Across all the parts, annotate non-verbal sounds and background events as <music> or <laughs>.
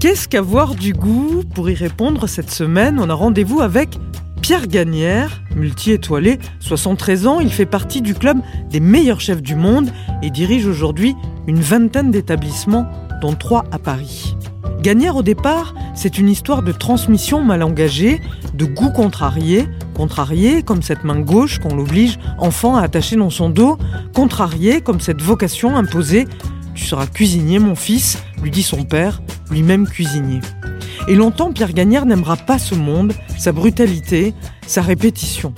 Qu'est-ce qu'avoir du goût Pour y répondre, cette semaine, on a rendez-vous avec Pierre Gagnère, multi-étoilé, 73 ans, il fait partie du club des meilleurs chefs du monde et dirige aujourd'hui une vingtaine d'établissements, dont trois à Paris. Gagnère, au départ, c'est une histoire de transmission mal engagée, de goût contrarié, contrarié comme cette main gauche qu'on l'oblige enfant à attacher dans son dos, contrarié comme cette vocation imposée. Tu seras cuisinier, mon fils, lui dit son père, lui-même cuisinier. Et longtemps, Pierre Gagnère n'aimera pas ce monde, sa brutalité, sa répétition.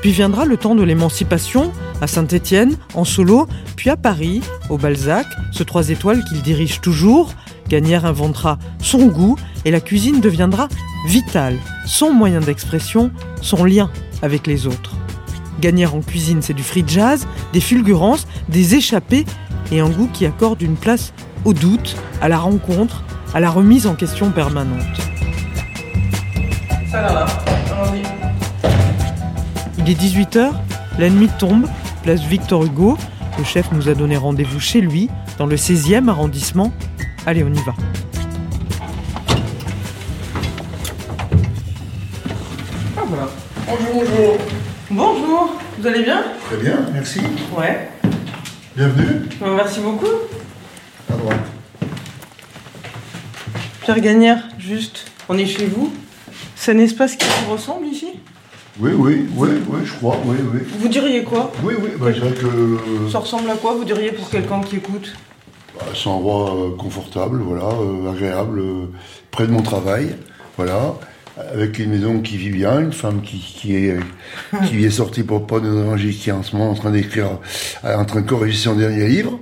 Puis viendra le temps de l'émancipation, à Saint-Étienne, en solo, puis à Paris, au Balzac, ce trois étoiles qu'il dirige toujours. Gagnère inventera son goût et la cuisine deviendra vitale, son moyen d'expression, son lien avec les autres. Gagnère en cuisine, c'est du free jazz, des fulgurances, des échappées et un goût qui accorde une place au doute, à la rencontre, à la remise en question permanente. Il est 18h, la nuit tombe, place Victor Hugo. Le chef nous a donné rendez-vous chez lui, dans le 16e arrondissement. Allez, on y va. Ah voilà. Bonjour, bonjour. Bonjour, vous allez bien? Très bien, merci. Ouais. Bienvenue. Euh, Merci beaucoup. À droite. Pierre Gagnère, juste, on est chez vous. C'est un espace qui vous ressemble ici? Oui, oui, oui, oui, je crois, oui, oui. Vous diriez quoi? Oui, oui, bah, je dirais que euh, Ça ressemble à quoi, vous diriez, pour quelqu'un qui écoute? Bah, c'est un endroit euh, confortable, voilà, euh, agréable, euh, près de mon travail, voilà, avec une maison qui vit bien, une femme qui, qui est qui est sortie pour pas nous arranger, qui est en ce moment en train d'écrire, en train de corriger son dernier livre.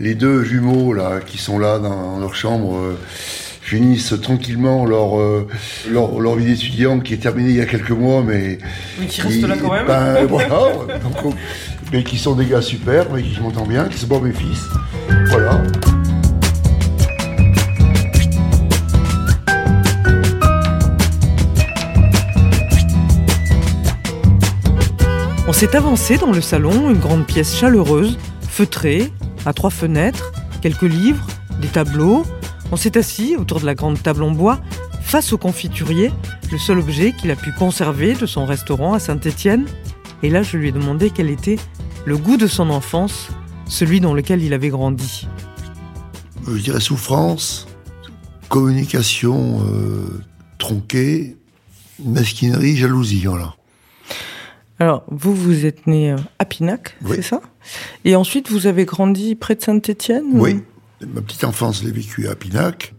Les deux jumeaux là qui sont là dans leur chambre. euh, finissent tranquillement leur, euh, leur, leur vie d'étudiant qui est terminée il y a quelques mois, mais Mais qui reste là quand même. Ben, <laughs> voilà, donc, on- mais qui sont des gars super, mais qui je m'entends bien, qui sont pas mes fils. Voilà. On s'est avancé dans le salon, une grande pièce chaleureuse, feutrée, à trois fenêtres, quelques livres, des tableaux. On s'est assis autour de la grande table en bois, face au confiturier, le seul objet qu'il a pu conserver de son restaurant à Saint-Étienne. Et là, je lui ai demandé quel était le goût de son enfance, celui dans lequel il avait grandi. Je dirais souffrance, communication euh, tronquée, mesquinerie, jalousie, voilà. Alors, vous, vous êtes né euh, à Pinac, Oui. c'est ça? Et ensuite, vous avez grandi près de Saint-Étienne Oui, ma petite enfance, je l'ai vécue à Pinac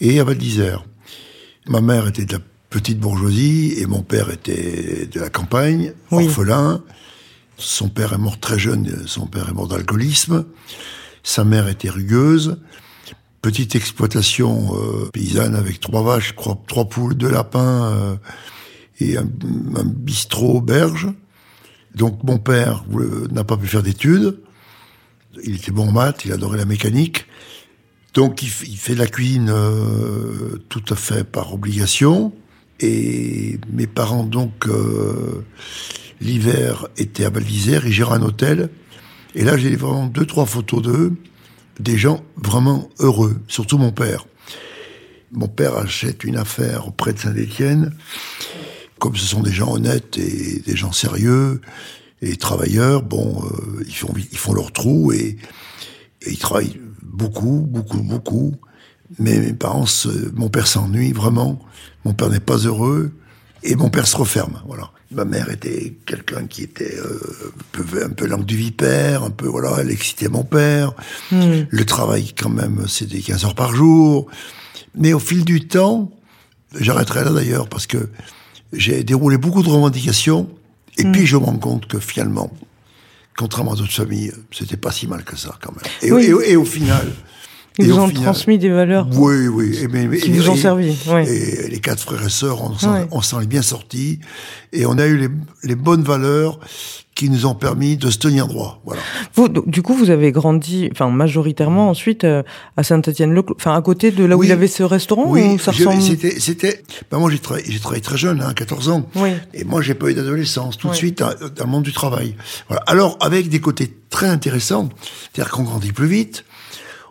et à Val d'Isère. Ma mère était de la petite bourgeoisie et mon père était de la campagne, Oui. orphelin. Son père est mort très jeune, son père est mort d'alcoolisme. Sa mère était rugueuse. Petite exploitation euh, paysanne avec trois vaches, trois, trois poules, deux lapins euh, et un, bistrot auberge. Donc mon père euh, n'a pas pu faire d'études. Il était bon en maths, il adorait la mécanique. Donc il fait de la cuisine euh, tout à fait par obligation. Et mes parents, donc, euh, l'hiver, étaient à Val d'Isère, ils gèrent un hôtel. Et là, j'ai vraiment deux, trois photos d'eux, des gens vraiment heureux, surtout mon père. Mon père achète une affaire auprès de Saint-Étienne. Comme ce sont des gens honnêtes et des gens sérieux et travailleurs, bon, euh, ils, font, ils font leur trou et, et ils travaillent beaucoup, beaucoup, beaucoup. Mais mes parents, mon père s'ennuie vraiment. Mon père n'est pas heureux et mon père se referme. Voilà. Ma mère était quelqu'un qui était euh, un peu, un peu langue du vipère, un peu voilà, elle excitait mon père. Le travail quand même, c'était 15 heures par jour. Mais au fil du temps, j'arrêterai là d'ailleurs parce que j'ai déroulé beaucoup de revendications et puis je me rends compte que finalement, contrairement à d'autres familles, c'était pas si mal que ça quand même. Et, Oui. et- et au final, Ils vous ont transmis des valeurs Oui, oui. Et, mais, qui vous ont servi. Et les quatre frères et sœurs, on s'en est bien sortis. Et on a eu les, les bonnes valeurs qui nous ont permis de se tenir droit. Voilà. Vous, du coup, vous avez grandi, enfin majoritairement ensuite euh, à Saint-Étienne, enfin à côté de là où il avait ce restaurant. Oui, ça ressemble... c'était, c'était. Ben moi, j'ai travaillé, très jeune, hein, 14 ans. Oui. Et moi, j'ai pas eu d'adolescence. Tout de suite, dans, le monde du travail. Voilà. Alors, avec des côtés très intéressants, c'est-à-dire qu'on grandit plus vite.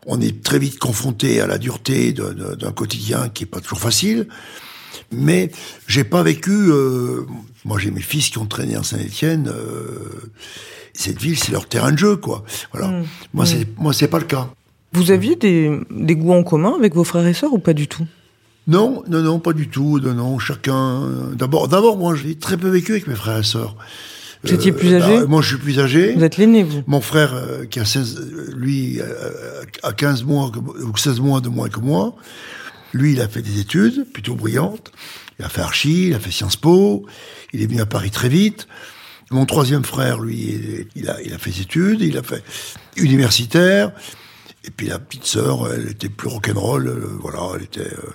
On est très vite confronté à la dureté d'un quotidien qui est pas toujours facile. Mais j'ai pas vécu. Euh, moi, j'ai mes fils qui ont traîné en Saint-Étienne. Euh, cette ville, c'est leur terrain de jeu, quoi. Voilà. Mmh. Moi, c'est mmh. moi, c'est pas le cas. Vous aviez des, des goûts en commun avec vos frères et sœurs ou pas du tout? Non, non, non, pas du tout. Non, non, chacun. D'abord, d'abord, moi, j'ai très peu vécu avec mes frères et sœurs. Vous étiez plus âgé bah, Moi, je suis plus âgé. Vous êtes l'aîné, vous Mon frère, euh, qui a 16, lui, a 15 mois ou 16 mois de moins que moi. Lui, il a fait des études plutôt brillantes. Il a fait Archi, il a fait Sciences Po. Il est venu à Paris très vite. Mon troisième frère, lui, il a, il a fait des études, il a fait universitaire. Et puis la petite sœur, elle était plus rock'n'roll. Euh, voilà, elle était. Euh,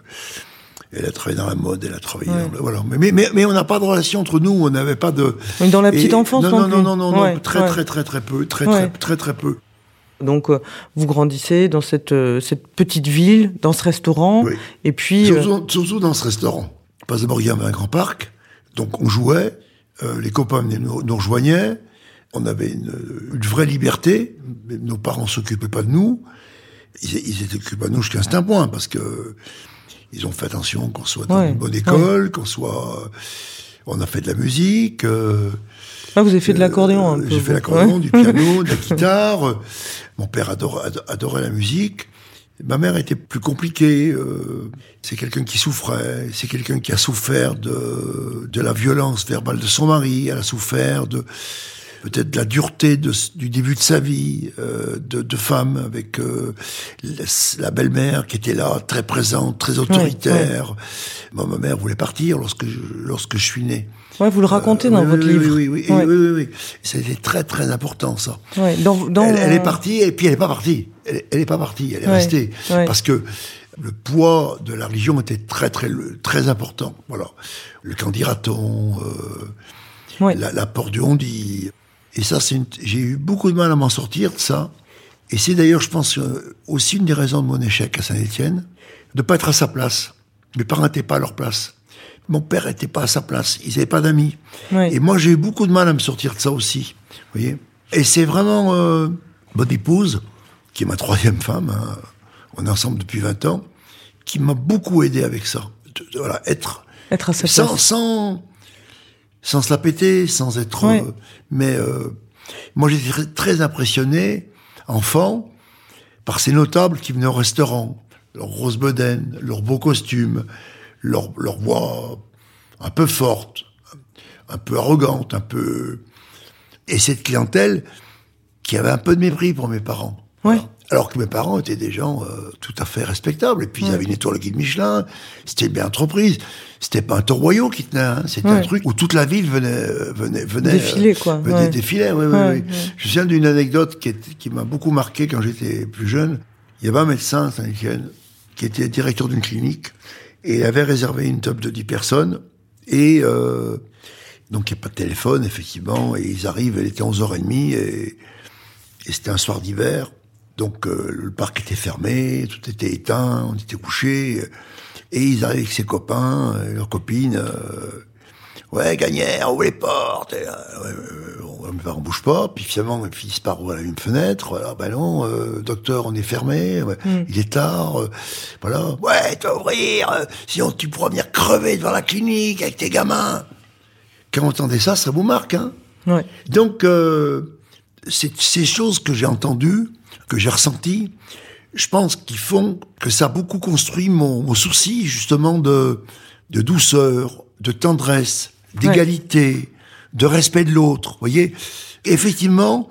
elle a travaillé dans la mode, elle a travaillé. Dans, voilà. Mais, mais, mais on n'a pas de relation entre nous, on n'avait pas de. Mais dans la petite enfance, non, non, non, non, non, très, très, très, très peu, très, très, très, très peu. Donc, euh, vous grandissez dans cette, euh, cette petite ville, dans ce restaurant, et puis... Euh, surtout, dans ce restaurant. Parce d'abord, il y avait un grand parc, donc on jouait, les copains nous, nous, rejoignaient, on avait une, vraie liberté, nos parents s'occupaient pas de nous, ils, occupés de nous jusqu'à un certain point, parce que ils ont fait attention qu'on soit dans une bonne école, qu'on soit... On a fait de la musique... Ah, vous avez fait de l'accordéon un peu. J'ai fait l'accordéon, du piano, <laughs> de la guitare. Mon père adorait, adorait la musique. Ma mère était plus compliquée. Euh, c'est quelqu'un qui souffrait. C'est quelqu'un qui a souffert de, de la violence verbale de son mari. Elle a souffert de peut-être la dureté de, du début de sa vie euh, de, de, femme avec euh, la, belle-mère qui était là, très présente, très autoritaire. Moi, ma mère voulait partir lorsque je, lorsque je suis né. Ouais, vous le racontez dans votre livre. Oui, oui, oui, oui, oui, oui. C'était très, très important, ça. Ouais, dans, dans... Elle, est partie, et puis elle n'est pas partie. Elle, elle est pas partie, elle est restée. Parce que le poids de la religion était très, très, très important. Voilà. Le candidaton, euh, l'apport du dit Et ça, j'ai eu beaucoup de mal à m'en sortir de ça. Et c'est d'ailleurs, je pense, euh, aussi une des raisons de mon échec à Saint-Étienne, de pas être à sa place. Mes parents n'étaient pas à leur place mon père n'était pas à sa place, ils n'avaient pas d'amis. Et moi, j'ai eu beaucoup de mal à me sortir de ça aussi. Vous voyez Et c'est vraiment euh, mon épouse, qui est ma troisième femme, hein, on est ensemble depuis 20 ans, qui m'a beaucoup aidé avec ça. voilà, être, être à sa sans, place. Sans, sans se la péter, sans être... Euh, mais euh, moi, j'étais très impressionné, enfant, par ces notables qui venaient au restaurant, leurs rose bedaine, leurs beaux costumes, leur, leur voix un peu forte, un peu arrogante, un peu... Et cette clientèle qui avait un peu de mépris pour mes parents. Ouais. Alors que mes parents étaient des gens euh, tout à fait respectables. Et puis ils avaient une étoile guide Michelin, c'était une belle entreprise. C'était pas un royaux qui tenait, hein. c'était un truc où toute la ville venait, venait, venait défiler quoi. Venait défiler, oui, oui, oui. Je me souviens d'une anecdote qui, qui m'a beaucoup marqué quand j'étais plus jeune. Il y avait un médecin saint qui était directeur d'une clinique et il avait réservé une table de 10 personnes. Et euh, donc il n'y a pas de téléphone, effectivement. Et ils arrivent, elle était 11h30 et, et c'était un soir d'hiver. Donc euh, le parc était fermé, tout était éteint, on était couchés. Et ils arrivent avec ses copains, euh, leurs copines. Euh, ouais, Gagnère, ouvre les portes. Et, euh, mes parents bougent pas. Puis finalement, mes fils par à une fenêtre. Voilà, ben non, euh, docteur, on est fermé. Hmm. Il est tard. Euh, voilà. Ouais, tu vas ouvrir. Euh, sinon, tu pourras venir crever devant la clinique avec tes gamins. Quand vous entendez ça, ça vous marque, hein? Ouais. Donc, c'est ces choses que j'ai entendues, que j'ai ressenties, je pense qu'ils font que ça a beaucoup construit mon, mon souci, justement, de, de douceur, de tendresse, d'égalité, de respect de l'autre. voyez Effectivement,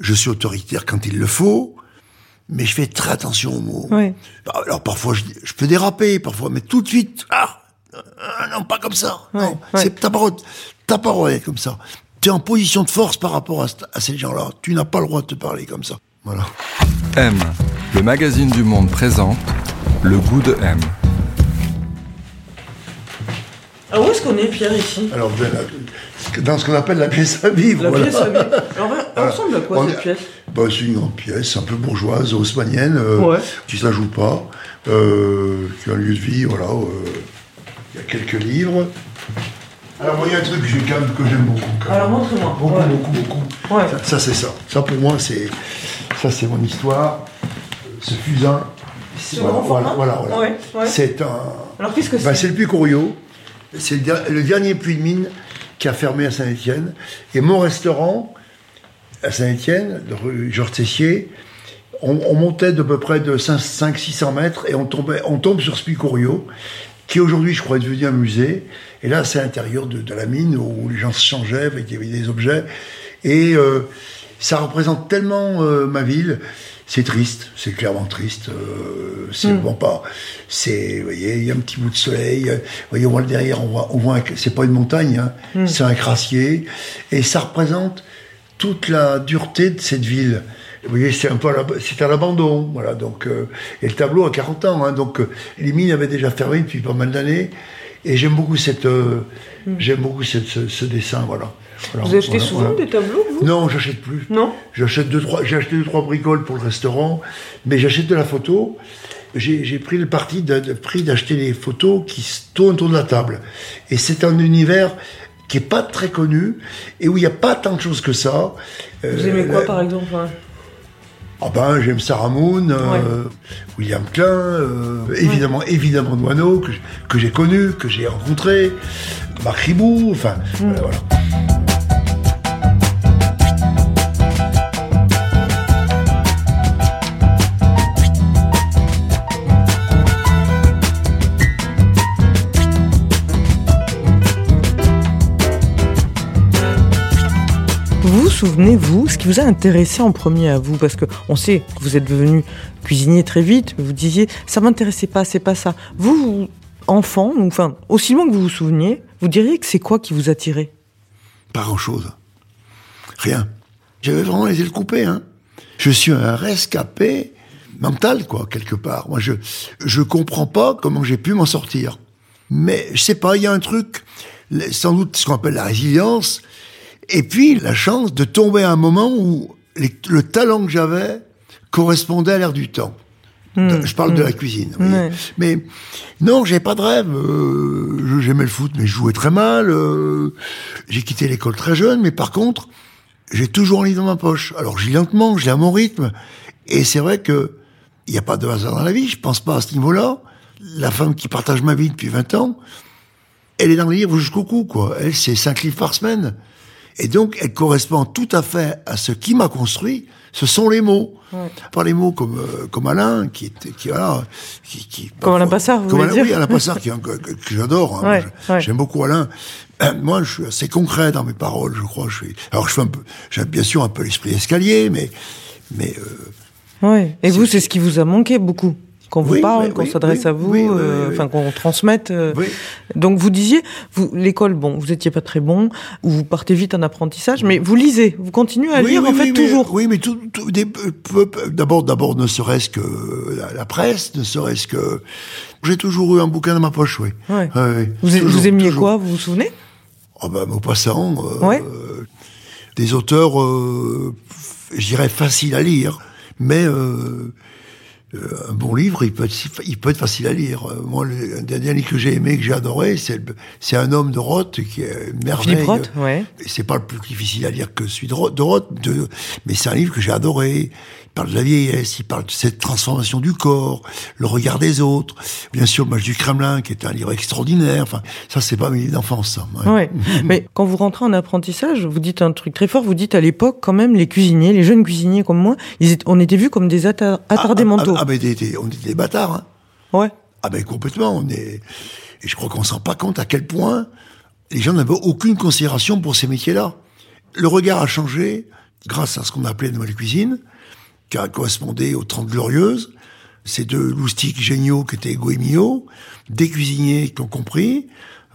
je suis autoritaire quand il le faut, mais je fais très attention aux mots. Bah, alors parfois, je, peux déraper, parfois, mais tout de suite, ah, ah non, pas comme ça. non, c'est ta parole, ta parole est comme ça. Tu es en position de force par rapport à, ces gens-là. Tu n'as pas le droit de te parler comme ça. Voilà. M, le magazine du monde présente le goût de M. Alors où est-ce qu'on est, Pierre, ici Alors, la- dans ce qu'on appelle la pièce à vivre. La voilà. pièce à vivre. Alors, elle Voilà. ressemble à quoi On cette est- pièce Bah, c'est une grande pièce, un peu bourgeoise, haussmannienne, euh, Ouais. qui ne joue pas, euh, qui a un lieu de vie, voilà. euh, Il y a quelques livres. Alors, moi, il y a un truc que j'aime beaucoup. quand même. Alors montre-moi. Beaucoup, Ouais. beaucoup, beaucoup. Ouais. Ça, ça, c'est ça. Ça, pour moi, c'est ça, c'est mon histoire. Ce fusain. Ce voilà, grand voilà, voilà, voilà. Ouais, ouais. C'est un. Alors qu'est-ce que Ben, c'est c'est le puits Couriot. C'est le, der- le dernier puits de mine qui a fermé à Saint-Étienne. Et mon restaurant, à Saint-Étienne, rue Georges Tessier, on, on montait de peu près de 500-600 mètres et on, tombait, on tombe sur ce puits Couriot, qui aujourd'hui, je crois, est devenu un musée. Et là, c'est l'intérieur de, de la mine où les gens se changeaient, avec il y avait des objets. Et euh, ça représente tellement euh, ma ville. C'est triste, c'est clairement triste. euh, c'est bon pas. C'est, vous voyez, il y a un petit bout de soleil. euh, Vous voyez, on voit le derrière, on voit, on voit c'est pas une montagne, hein, c'est un crassier, et ça représente toute la dureté de cette ville. Vous voyez, c'est un peu c'est à l'abandon, voilà. Donc, euh, et le tableau a 40 ans, hein, donc euh, les mines avaient déjà fermé depuis pas mal d'années. Et j'aime beaucoup cette, euh, j'aime beaucoup cette- ce, ce dessin, voilà. Voilà, Vous achetez voilà, souvent voilà. des tableaux, vous? Non, j'achète plus. Non? J'achète deux, trois, j'ai acheté deux, trois bricoles pour le restaurant, mais j'achète de la photo. J'ai pris le parti d'acheter les photos qui tournent autour de la table. Et c'est un univers qui est pas très connu et où il n'y a pas tant de choses que ça. Euh, Vous aimez quoi, la- par exemple hein? Ah ben, j'aime Sarah Moon, euh, William Klein, euh, évidemment, évidemment Douaneau, que, que j'ai connu, que j'ai rencontré, Marc Ribou, enfin, Mm. voilà, voilà. Vous vous souvenez, vous, ce qui vous a intéressé en premier à vous? Parce que on sait que vous êtes devenu cuisinier très vite, mais vous disiez, ça m'intéressait pas, c'est pas ça. Vous, vous, enfant, ou enfin, aussi loin que vous vous souveniez, vous diriez que c'est quoi qui vous attirait? Pas grand-chose. Rien. J'avais vraiment les ailes coupées, hein. Je suis un rescapé mental, quoi, quelque part. Moi, je, je comprends pas comment j'ai pu m'en sortir. Mais, je sais pas, il y a un truc, sans doute ce qu'on appelle la résilience, et puis la chance de tomber à un moment où le talent que j'avais correspondait à l'air du temps. De- je parle de la cuisine. vous voyez. Ouais. Mais non, j'ai pas de rêve. Euh, J'aimais le foot, mais je jouais très mal. euh, j'ai quitté l'école très jeune, mais par contre, j'ai toujours un livre dans ma poche. Alors, j'y lentement, je l'ai à mon rythme. Et c'est vrai que il n'y a pas de hasard dans la vie. Je pense pas à ce niveau-là. La femme qui partage ma vie depuis 20 ans, elle est dans le livre jusqu'au cou, quoi. Elle, c'est 5 livres par semaine. Et donc, elle correspond tout à fait à ce qui m'a construit. Ce sont les mots. Pas les mots comme, euh, comme Alain, qui était, qui, voilà, qui, qui- Comme Alain Passard, vous comme Alain- dire Oui, Alain Passard, qui, est que, que- que j'adore. hein. Ouais, ouais. J'aime beaucoup Alain. Euh, <clears throat> Moi, je suis assez concret dans mes paroles, je crois. Je suis, alors, je fais un peu, j'ai bien sûr un peu l'esprit escalier, mais, mais, euh, Ouais. Et vous, c'est ce qui vous a manqué beaucoup qu'on vous Oui, parle, oui, qu'on oui, s'adresse à vous, euh, enfin qu'on transmette. euh. Donc vous disiez, vous l'école, bon, vous étiez pas très bon, ou vous partez vite en apprentissage, mais vous lisez, vous continuez à lire en fait mais- toujours. oui, mais tout, d'abord, d'abord, ne serait-ce que la, la presse, ne serait-ce que. J'ai toujours eu un bouquin dans ma poche, oui. Ouais. Vous, Toujours, vous aimiez toujours. quoi, vous vous souvenez? Oh ben, Maupassant, euh, Ouais. des auteurs, je dirais, faciles à lire, mais un bon livre, il peut, être, il peut être facile à lire. Euh, Moi, le, un des derniers que j'ai aimé, que j'ai adoré, c'est un homme de Roth qui est une merveille. Philippe Roth, ouais. C'est pas le plus difficile à lire que celui de Roth, de Roth, de- mais c'est un livre que j'ai adoré. Il parle de la vieillesse, il parle de cette transformation du corps, le regard des autres. Bien sûr, le match du Kremlin, qui est un livre extraordinaire. Enfin, ça, c'est pas mes livres d'enfance, ça. ouais. Ouais. <laughs> Mais quand vous rentrez en apprentissage, vous dites un truc très fort. Vous dites à l'époque, quand même, les cuisiniers, les jeunes cuisiniers comme moi, ils étaient- on était vus comme des attar- attardés ah, mentaux. Ah, des- on était des bâtards. Hein. Ouais. Ah ben complètement. On est... Et je crois qu'on se rend pas compte à quel point les gens n'avaient aucune considération pour ces métiers-là. Le regard a changé grâce à ce qu'on appelait de la cuisine, qui a correspondé aux Trente Glorieuses. Ces deux loustiques géniaux qui étaient Ego et Mio, des cuisiniers qui ont compris,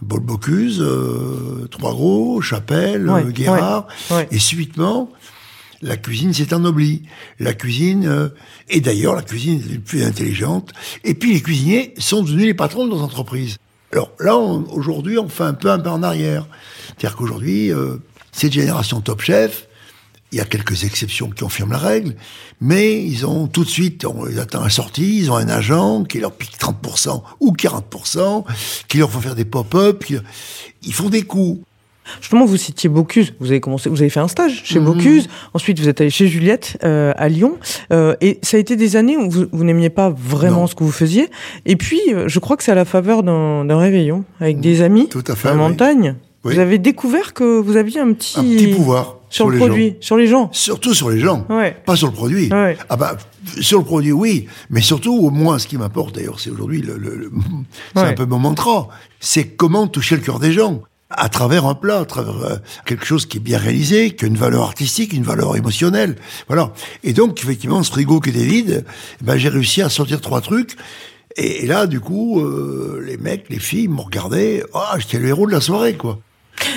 Paul Bocuse, euh, Trois Gros, Chapelle, Ouais, euh, Guérard, ouais, ouais. et subitement, la cuisine s'est ennoblie. La cuisine, euh, et d'ailleurs la cuisine est plus intelligente. Et puis les cuisiniers sont devenus les patrons de nos entreprises. Alors là, aujourd'hui, on fait un peu un pas en arrière. C'est-à-dire qu'aujourd'hui, euh, cette génération top chef, il y a quelques exceptions qui confirment la règle, mais ils ont tout de suite, on les attend à sortie, ils ont un agent qui leur pique 30% ou 40%, qui leur font faire des pop-up, ils font des coups. Justement, vous citiez Bocuse. Vous avez commencé, vous avez fait un stage chez mhm. Bocuse. Ensuite, vous êtes allé chez Juliette euh, à Lyon. Euh, et ça a été des années où vous, n'aimiez pas vraiment ce que vous faisiez. Et puis, euh, je crois que c'est à la faveur d'un réveillon avec des amis Tout à fait, en montagne. Vous avez découvert que vous aviez un petit, un petit pouvoir sur, le produit, sur les gens. Surtout sur les gens, ouais. pas sur le produit. Ouais. Ah bah sur le produit, oui, mais surtout au moins ce qui m'apporte d'ailleurs, c'est aujourd'hui le, le, <laughs> c'est un peu mon mantra, c'est comment toucher le cœur des gens à travers un plat, à travers euh, quelque chose qui est bien réalisé, qui a une valeur artistique, une valeur émotionnelle. Voilà. Et donc, effectivement, ce frigo qui était vide, eh ben, j'ai réussi à sortir trois trucs. Et, là, du coup, euh, les mecs, les filles m'ont regardé. Ah, j'étais le héros de la soirée, quoi.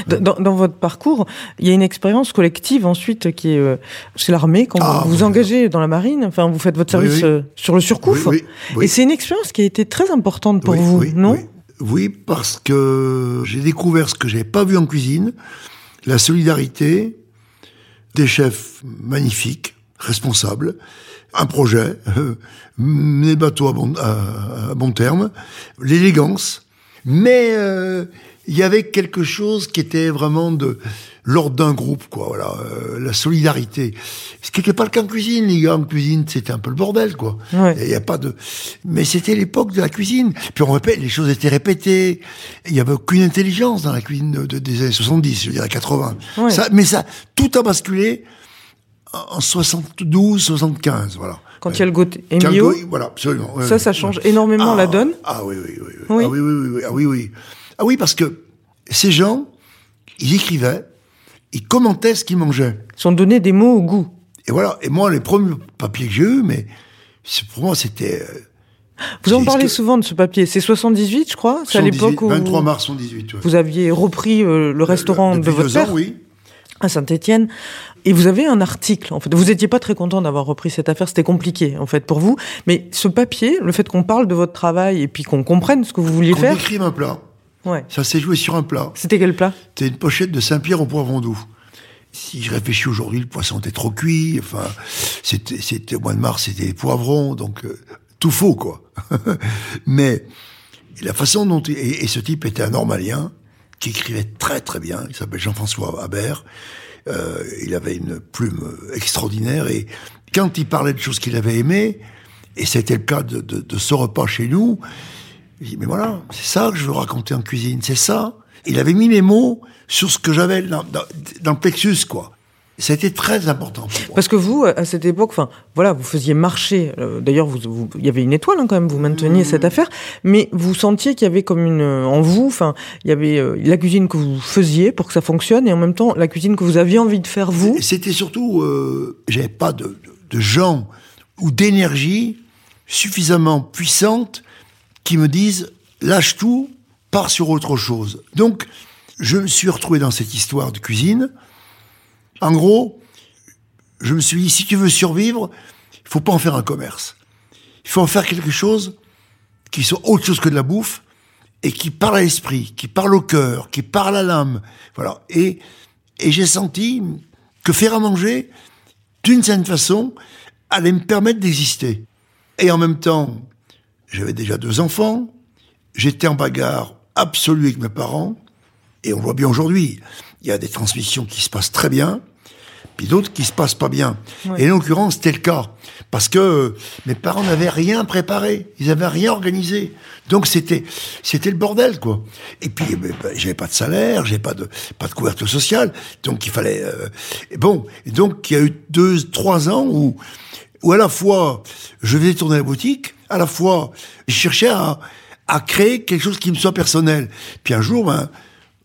Dans, dans, votre parcours, il y a une expérience collective ensuite qui est euh, chez l'armée quand vous ah, vous engagez dans la marine. Enfin, vous faites votre service sur le surcouf. et c'est une expérience qui a été très importante pour vous, non? Oui, parce que j'ai découvert ce que j'avais pas vu en cuisine, la solidarité, des chefs magnifiques, responsables, un projet, <laughs> mener le bateau à bon, à, bon terme, l'élégance, mais euh, il y avait quelque chose qui était vraiment de l'ordre d'un groupe, quoi. Voilà, euh, la solidarité. Ce qui n'était pas le cas en cuisine. Les gars en cuisine, c'était un peu le bordel, quoi. Il y a pas de. Mais c'était l'époque de la cuisine. Puis on répète, les choses étaient répétées. Il y avait aucune intelligence dans la cuisine de, des années 70, je veux dire 80. Ça, mais ça, tout a basculé en 72, 75, voilà. Quand il y a le goût Emilio, voilà, absolument. Ça, ça change énormément la ah, donne. Ah oui, oui, oui, oui. Ah oui, oui, oui, ah oui, oui. Ah oui, parce que ces gens, ils écrivaient, ils commentaient ce qu'ils mangeaient. Ils ont donné des mots au goût. Et voilà. Et moi, les premiers papiers que j'ai eus, mais pour moi, c'était. Euh, vous en parlez souvent de ce papier. C'est 78, je crois. C'est à l'époque où 23 mars 78. Vous aviez repris euh, le restaurant de votre père? oui. À Saint-Étienne. Et vous avez un article, en fait. Vous n'étiez pas très content d'avoir repris cette affaire, c'était compliqué, en fait, pour vous. Mais ce papier, le fait qu'on parle de votre travail et puis qu'on comprenne ce que vous vouliez faire. On écrive un plat. Ça s'est joué sur un plat. C'était quel plat? C'était une pochette de Saint-Pierre au poivron doux. Si je réfléchis aujourd'hui, le poisson était trop cuit. Enfin, c'était au mois de mars, c'était les poivrons, donc euh, tout faux quoi. <laughs> Mais la façon dont et, ce type était un normalien qui écrivait très très bien. Il s'appelle Jean-François Habert. Euh, il avait une plume extraordinaire et quand il parlait de choses qu'il avait aimées, et c'était le cas de, ce repas chez nous, il dit, mais voilà, c'est ça que je veux raconter en cuisine, c'est ça. Il avait mis les mots sur ce que j'avais dans, dans, le plexus, quoi. C'était très important. Parce que vous, à cette époque, enfin, voilà, vous faisiez marcher. Euh, d'ailleurs, vous, il y avait une étoile hein, quand même. Vous mainteniez cette affaire, mais vous sentiez qu'il y avait comme une en vous, enfin, il y avait euh, la cuisine que vous faisiez pour que ça fonctionne, et en même temps la cuisine que vous aviez envie de faire vous. C'était surtout, euh, j'avais pas de, de gens ou d'énergie suffisamment puissante qui me disent lâche tout, pars sur autre chose. Donc, je me suis retrouvé dans cette histoire de cuisine. En gros, je me suis dit, si tu veux survivre, il faut pas en faire un commerce. Il faut en faire quelque chose qui soit autre chose que de la bouffe et qui parle à l'esprit, qui parle au cœur, qui parle à l'âme. Voilà. Et, et j'ai senti que faire à manger, d'une certaine façon, allait me permettre d'exister. Et en même temps, j'avais déjà deux enfants. J'étais en bagarre absolue avec mes parents. Et on voit bien aujourd'hui, il y a des transmissions qui se passent très bien, puis d'autres qui se passent pas bien. Et en l'occurrence, c'était le cas. Parce que euh, mes parents n'avaient rien préparé. Ils n'avaient rien organisé. Donc c'était, c'était le bordel, quoi. Et puis, eh ben, ben, j'avais pas de salaire, j'avais pas de, pas de couverture sociale. Donc il fallait, euh, bon. Et donc il y a eu deux, trois ans où, où à la fois, je venais tourner la boutique, à la fois, je cherchais à, à créer quelque chose qui me soit personnel. Puis un jour, ben,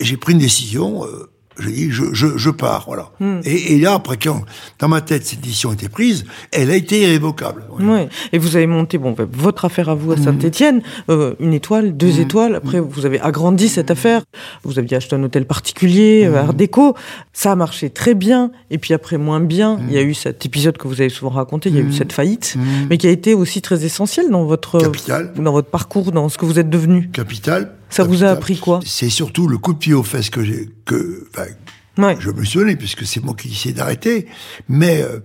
j'ai pris une décision, euh, Je dis, je, je, je pars, voilà. Et, et là, après, quand dans ma tête cette décision était prise, elle a été irrévocable. Oui. Et vous avez monté bon, ben, votre affaire à vous à Saint-Étienne, euh, une étoile, deux étoiles. Après, vous avez agrandi cette affaire. Vous aviez acheté un hôtel particulier, euh, Art déco. Ça a marché très bien. Et puis après, moins bien. Il y a eu cet épisode que vous avez souvent raconté. Il y a eu cette faillite, mais qui a été aussi très essentiel dans votre Capital. dans votre parcours, dans ce que vous êtes devenu. Capital. Ça vous a appris quoi C'est surtout le coup de pied aux fesses que j'ai, que, Ouais. je me suis donné, puisque c'est moi qui essayé d'arrêter, mais euh,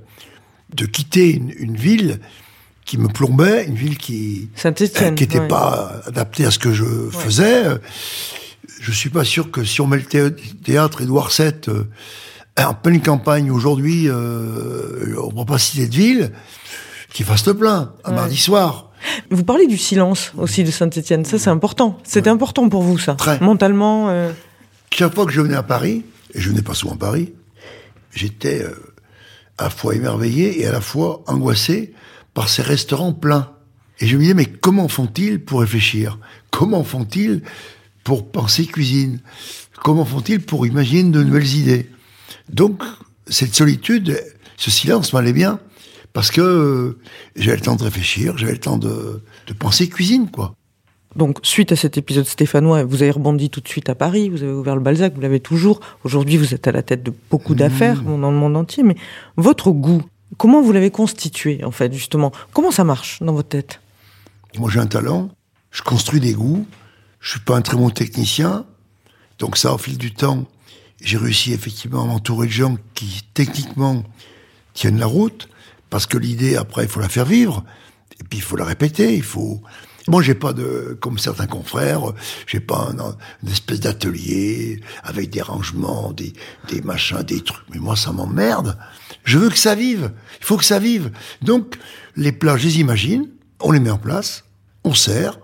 de quitter une, une ville qui me plombait, une ville qui euh, qui n'était ouais. pas adaptée à ce que je faisais. Je suis pas sûr que si on met le thé- théâtre Édouard VII euh, en pleine campagne aujourd'hui, euh, on va pas citer de ville, qui fasse le plein un mardi soir. Vous parlez du silence aussi de Saint-Étienne. Ça, c'est important. C'était important pour vous, ça. Très. Mentalement. euh, Chaque fois que je venais à Paris, et je venais pas souvent à Paris, j'étais euh, à la fois émerveillé et à la fois angoissé par ces restaurants pleins. Et je me disais, mais comment font-ils pour réfléchir? Comment font-ils pour penser cuisine? Comment font-ils pour imaginer de nouvelles idées? Donc, cette solitude, ce silence m'allait bien, parce que euh, j'avais le temps de réfléchir, j'avais le temps de, de penser cuisine, quoi. Donc, suite à cet épisode stéphanois, vous avez rebondi tout de suite à Paris, vous avez ouvert le Balzac, vous l'avez toujours. Aujourd'hui, vous êtes à la tête de beaucoup d'affaires Mmh. dans le monde entier. Mais votre goût, comment vous l'avez constitué, en fait, justement? Comment ça marche dans votre tête? Moi, j'ai un talent, je construis des goûts, je suis pas un très bon technicien, donc ça, au fil du temps, j'ai réussi effectivement à m'entourer de gens qui, techniquement, tiennent la route, parce que l'idée, après, il faut la faire vivre, et puis il faut la répéter, il faut... Moi, j'ai pas de, comme certains confrères, j'ai pas un, un- une espèce d'atelier avec des rangements, des, des machins, des trucs. Mais moi, ça m'emmerde. Je veux que ça vive. Il faut que ça vive. Donc, les plats, je les imagine, on les met en place, on sert.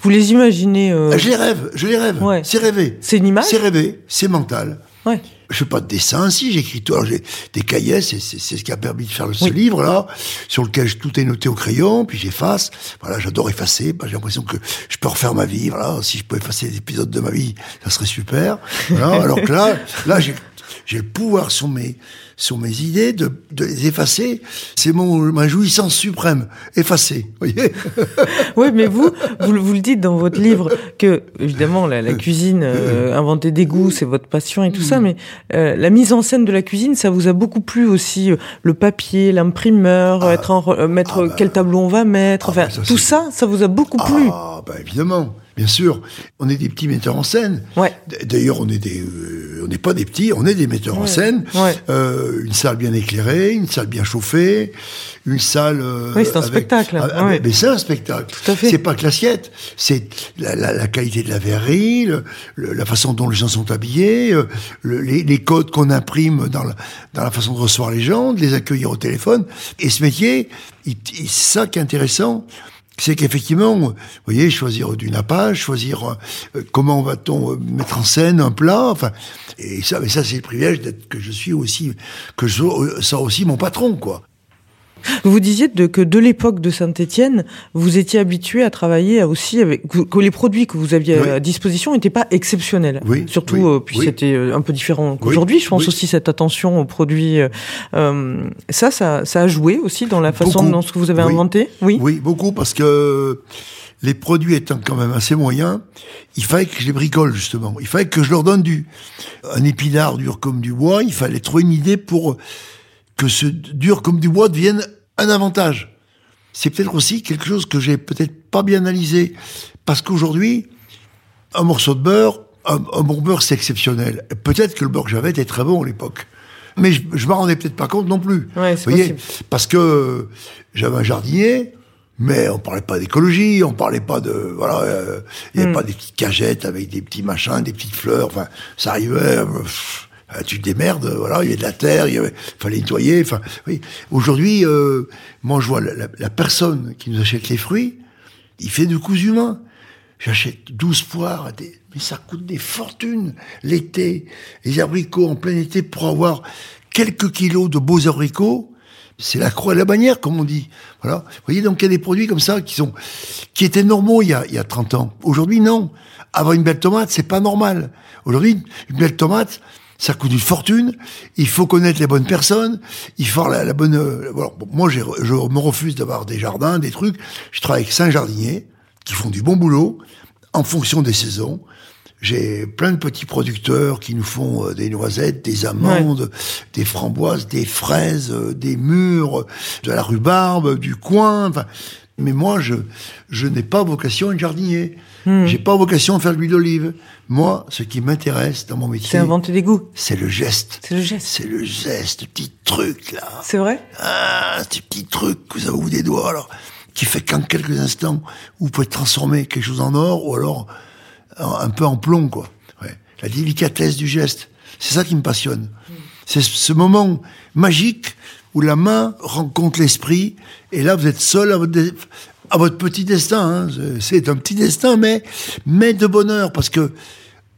Vous les imaginez euh, Je les rêve, je les rêve. Ouais. C'est rêvé. C'est une image C'est rêvé, c'est mental. ouais. Je fais pas de dessin, si j'écris tout. Alors, j'ai des cahiers, c'est ce qui a permis de faire ce Oui. livre là, sur lequel je- tout est noté au crayon, puis j'efface. Voilà, j'adore effacer. Bah, j'ai l'impression que je peux refaire ma vie. Voilà, si je peux effacer des épisodes de ma vie, ça serait super. Voilà, alors que là, là, j'ai j'ai le pouvoir sur mes sur mes idées de, de les effacer. C'est mon ma jouissance suprême. Effacer, voyez. <laughs> <laughs> Oui, mais vous, vous, le- vous le dites dans votre livre que, évidemment, la, la cuisine, euh, inventer des goûts, c'est votre passion et tout Mm. ça, mais euh, la mise en scène de la cuisine, ça vous a beaucoup plu aussi. euh, le papier, l'imprimeur, être en, re- euh, mettre ah bah. quel tableau on va mettre, Ah enfin, bah, ça, tout ça, ça vous a beaucoup plu. Ah, bah évidemment, bien sûr. On est des petits metteurs en scène. Ouais. D'ailleurs, on euh, on n'est pas des petits, on est des metteurs en scène. Ouais. Euh, une salle bien éclairée, une salle bien chauffée, une salle. euh, Oui, c'est un avec- spectacle, avec-. Mais c'est un spectacle. Tout à fait. C'est pas que l'assiette, c'est la, la- la qualité de la verrerie, le- le- la façon dont les gens sont habillés, le- les, les codes qu'on imprime dans la, dans la façon de recevoir les gens, de les accueillir au téléphone. Et ce métier, c'est ça qui est intéressant c'est qu'effectivement, vous voyez, choisir du nappage, choisir euh, comment va-t-on euh, mettre en scène un plat, enfin, et ça, mais ça c'est le privilège d'être que je suis aussi, que je sois- ça aussi mon patron, quoi. Vous disiez de, que de l'époque de Saint-Étienne, vous étiez habitué à travailler aussi avec que, les produits que vous aviez Oui. à disposition n'étaient pas exceptionnels. Oui, Surtout, oui, euh, puis c'était euh, un peu différent qu'aujourd'hui. Je pense aussi cette attention aux produits. euh, ça, ça, ça a joué aussi dans la façon Beaucoup. dont ce que vous avez inventé? Oui. Oui, beaucoup, parce que les produits étant quand même assez moyens, il fallait que je les bricole, justement. Il fallait que je leur donne du, un épinard dur comme du bois, il fallait trouver une idée pour que ce dur comme du bois devienne un avantage. C'est peut-être aussi quelque chose que j'ai peut-être pas bien analysé, parce qu'aujourd'hui, un morceau de beurre, un, un bon beurre, c'est exceptionnel. Peut-être que le beurre que j'avais était très bon à l'époque. Mais je, je m'en rendais peut-être pas compte non plus. Ouais, Vous voyez. Parce que j'avais un jardinier, mais on parlait pas d'écologie, on parlait pas de voilà, euh, il y avait Mm. pas des petites cagettes avec des petits machins, des petites fleurs. Enfin, ça arrivait. euh, pff, euh, tu te démerdes, voilà, il y avait de la terre, il fallait nettoyer. Enfin, oui. Aujourd'hui, euh, moi, je vois la, personne qui nous achète les fruits, il fait du coups humains. J'achète 12 poires, mais ça coûte des fortunes l'été. Les abricots en plein été pour avoir quelques kilos de beaux abricots, c'est la croix et la bannière, comme on dit. Voilà. Vous voyez, donc il y a des produits comme ça qui sont, qui étaient normaux il y a, il y a 30 ans. Aujourd'hui, non. Avoir une belle tomate, c'est pas normal. Aujourd'hui, une belle tomate, ça coûte une fortune. Il faut connaître les bonnes personnes. Il faut avoir la, la bonne. euh, voilà. Bon, moi, je me refuse d'avoir des jardins, des trucs. Je travaille avec cinq jardiniers qui font du bon boulot en fonction des saisons. J'ai plein de petits producteurs qui nous font euh, des noisettes, des amandes, des framboises, des fraises, euh, des mûres, de la rhubarbe, du coin. Enfin, mais moi, je je n'ai pas vocation à être jardinier. J'ai pas vocation à faire de l'huile d'olive. Moi, ce qui m'intéresse dans mon métier, C'est inventer des goûts. c'est le geste. C'est le geste. C'est le geste, ce petit truc là. C'est vrai? Ah, ce petit truc que vous avez au bout des doigts, alors, qui fait qu'en quelques instants, vous pouvez transformer quelque chose en or, ou alors un peu en plomb, quoi. Ouais. La délicatesse du geste, c'est ça qui me passionne. C'est ce ce moment magique où la main rencontre l'esprit, et là vous êtes seul à votre, dé- à votre petit destin. hein. C'est- un petit destin, mais, mais de bonheur, parce que